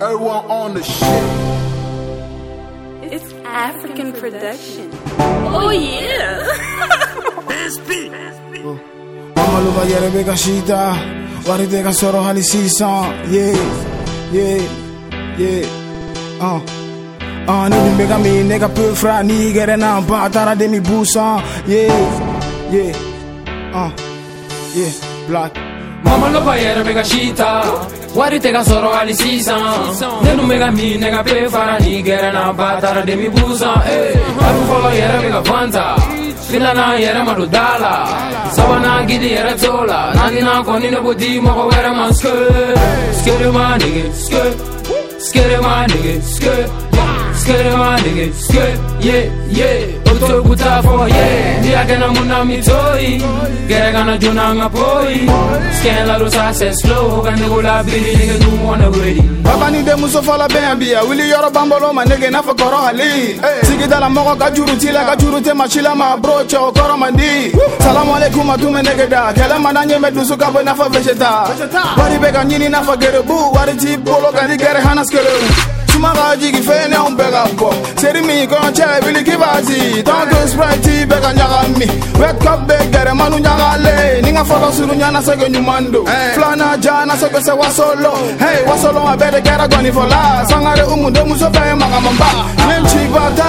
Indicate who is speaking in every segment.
Speaker 1: Everyone on the shit.
Speaker 2: It's African production. Oh yeah.
Speaker 3: Amaluba yere be ka shita. Wari te soro hali sisan Yeah, yeah, yeah. Uh. Uh, ni dun be ka mi ne ka peu fra ni gere na ba tara de mi busan Yeah, yeah. Uh, yeah, black
Speaker 4: Mama no bayere mega shita Wari tega soro ali sisan Nenu mega mi nega pe fara ni gere na batara demi busan Eh, abu folo yera mega fanta Filana yera madu dala Sabana gidi yere tola Nanina koni nebo di moko were man ske Skere ma nige ske Skere ma nige ske Skere. Ma nige ske Yeah, yeah mutwe gutafo ye ndiagena muna mitoi. Geregana jona ngapoi skela rosa se slow gani gula biri nige nu wona wedi
Speaker 3: baba ni de muso fala ben biya wili yoro bambolo ma nige na fa koro hali. Sigida la moko ka juru tila ka juru te machila ma bro che o koro mandi. Salamu alaikum matume nige da. Kala mananye me dusu ka na fa vegeta. Wari be ga na fa gerebu. Wari ti bolo hana gere maga jigi fene un bega ko seri mi kon chere bili kibazi tonke sprite bega nyaga mi. Wake up be gere manu nyaga le. Ninga folo suru nyana sege nyumando. Eh. Flana jana sege se wasolo. Hey wasolo abede gera goni fola. Sangare umu de muso fe maga mamba ah.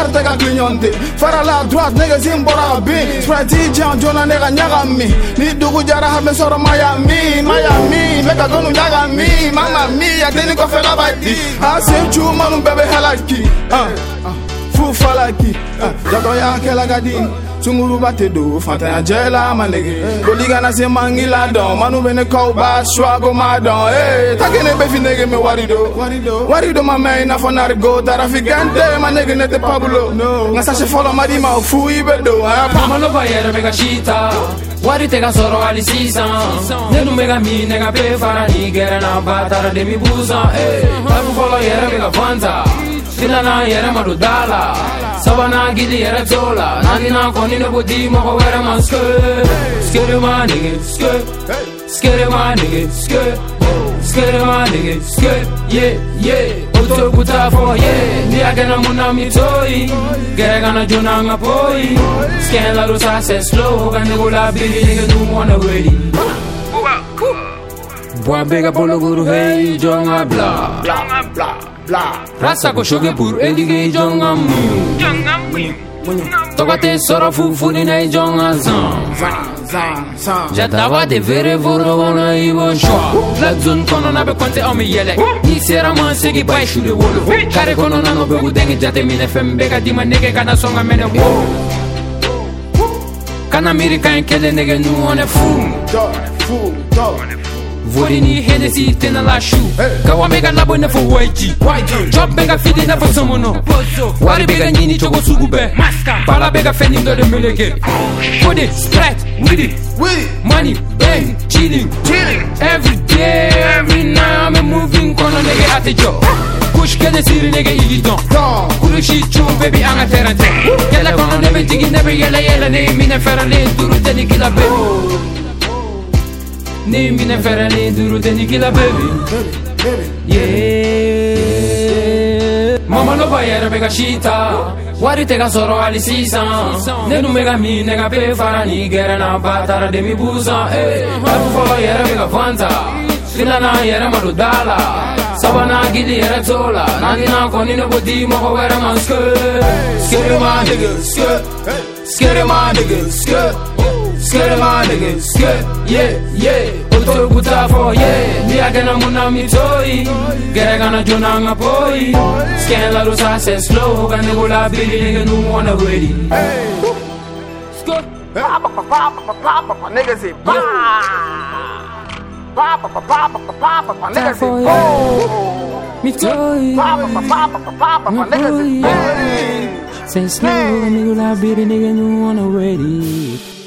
Speaker 3: car taga clignondi fara la droite nege simbora bi sprati jan jona nega nyagami ni dugu jara habe soro mayami mayami meka gonu nyagami mama mi agdeni ko fela badi asim chu manu bebe halaki uh, uh, fu falaki uh, jago ya kelagadi uh, sunguruba tɛ don fantanya jɛla ma nege boli kana se mangi la dɔn manu bɛ ne kaw ba suwago ma dɔn ee take ne bɛ fi nege mɛ wari do wari do ma mɛn i n'a fɔ narigo tarafikante ma nege ne tɛ pabulo nka sase fɔlɔ ma di ma fu i bɛ don
Speaker 4: Mama lo pa yere be ka shita. Wari te ka soro hali sisan Ne dun be ka mi ne ka pe fara ni gɛrɛ na ba tara de mi busan Eh, Tabu fɔlɔ yɛrɛ be ka fanta Sila na yere marudala Saba na gidi yere tola Nani na koni no budi moko wera ma skirt Skirt ma nigga skirt Skirt ma nigga skirt Skirt ma nigga skirt Yeah yeah Uto kuta for yeah Ndia gana muna mitoi Gere gana juna nga poi Scan la rusa se slow Gani gula bidi nigga do wanna ready Boy big up all the guru hey Jonga blah
Speaker 3: Bla blah bla.
Speaker 4: Rasa ko shoge pur edige jonga mu Toka te soro fufu ni na jonga zan
Speaker 3: zan zan. Zan
Speaker 4: Jatava de vere voro wana iwo shwa. Black zone kono na be konte omi yele. Ni sera man segi bay shure wolo. Kare kono na no be udenge jate mine fem bega dima nege kana songa mene wo. Kana miri kan kele nege nu one fu.
Speaker 3: Dɔ fu dɔ
Speaker 4: Vori ni Hennessy tena la shu Kawa mega labo na fo YG Job mega fidi na fo somono Wari bega nyini chogo sugu be. Pala bega feni ndo de meleke. Kode, Sprite, Weedy
Speaker 3: wili
Speaker 4: Money, bang, chilling. Every day, every night I'm a moving kono nigga at the job Kush kene siri nigga igi don.
Speaker 3: Dɔn
Speaker 4: Kuru shi chu baby anga terante Yela kono nebe tigi nebe yela yela ne mine fera le duru teni kila baby 네 미네 페라니 두루데니 길라 베비 예 마마 no paera pega chita Wari tega soro ali sisan Ne nu eh, mega mi nega pe fara ni gera na batara de mi busan Eh, baru folo yera mega fanta Finana yera malu dala Sabana gidi yera tola Nagina koni ne bodi moko wera man skö Skö ma nigga skö Skö ma nigga skö scared my niggas, scared, yeah, yeah. Oto kuta for yeah, ni agana muna mitoi, gara gana jona ngapoi. Scan la rosa se slow, gana gola bidi nigga nu wanna ready.
Speaker 3: Hey, scared. Papa, papa, papa, papa, niggas say
Speaker 4: bah.
Speaker 3: Papa,
Speaker 4: papa, papa,
Speaker 3: papa, niggas say boh. Mitoi. Papa, papa, papa, papa, niggas say hey.
Speaker 4: Say slow, gana gola bidi nigga nu wanna ready.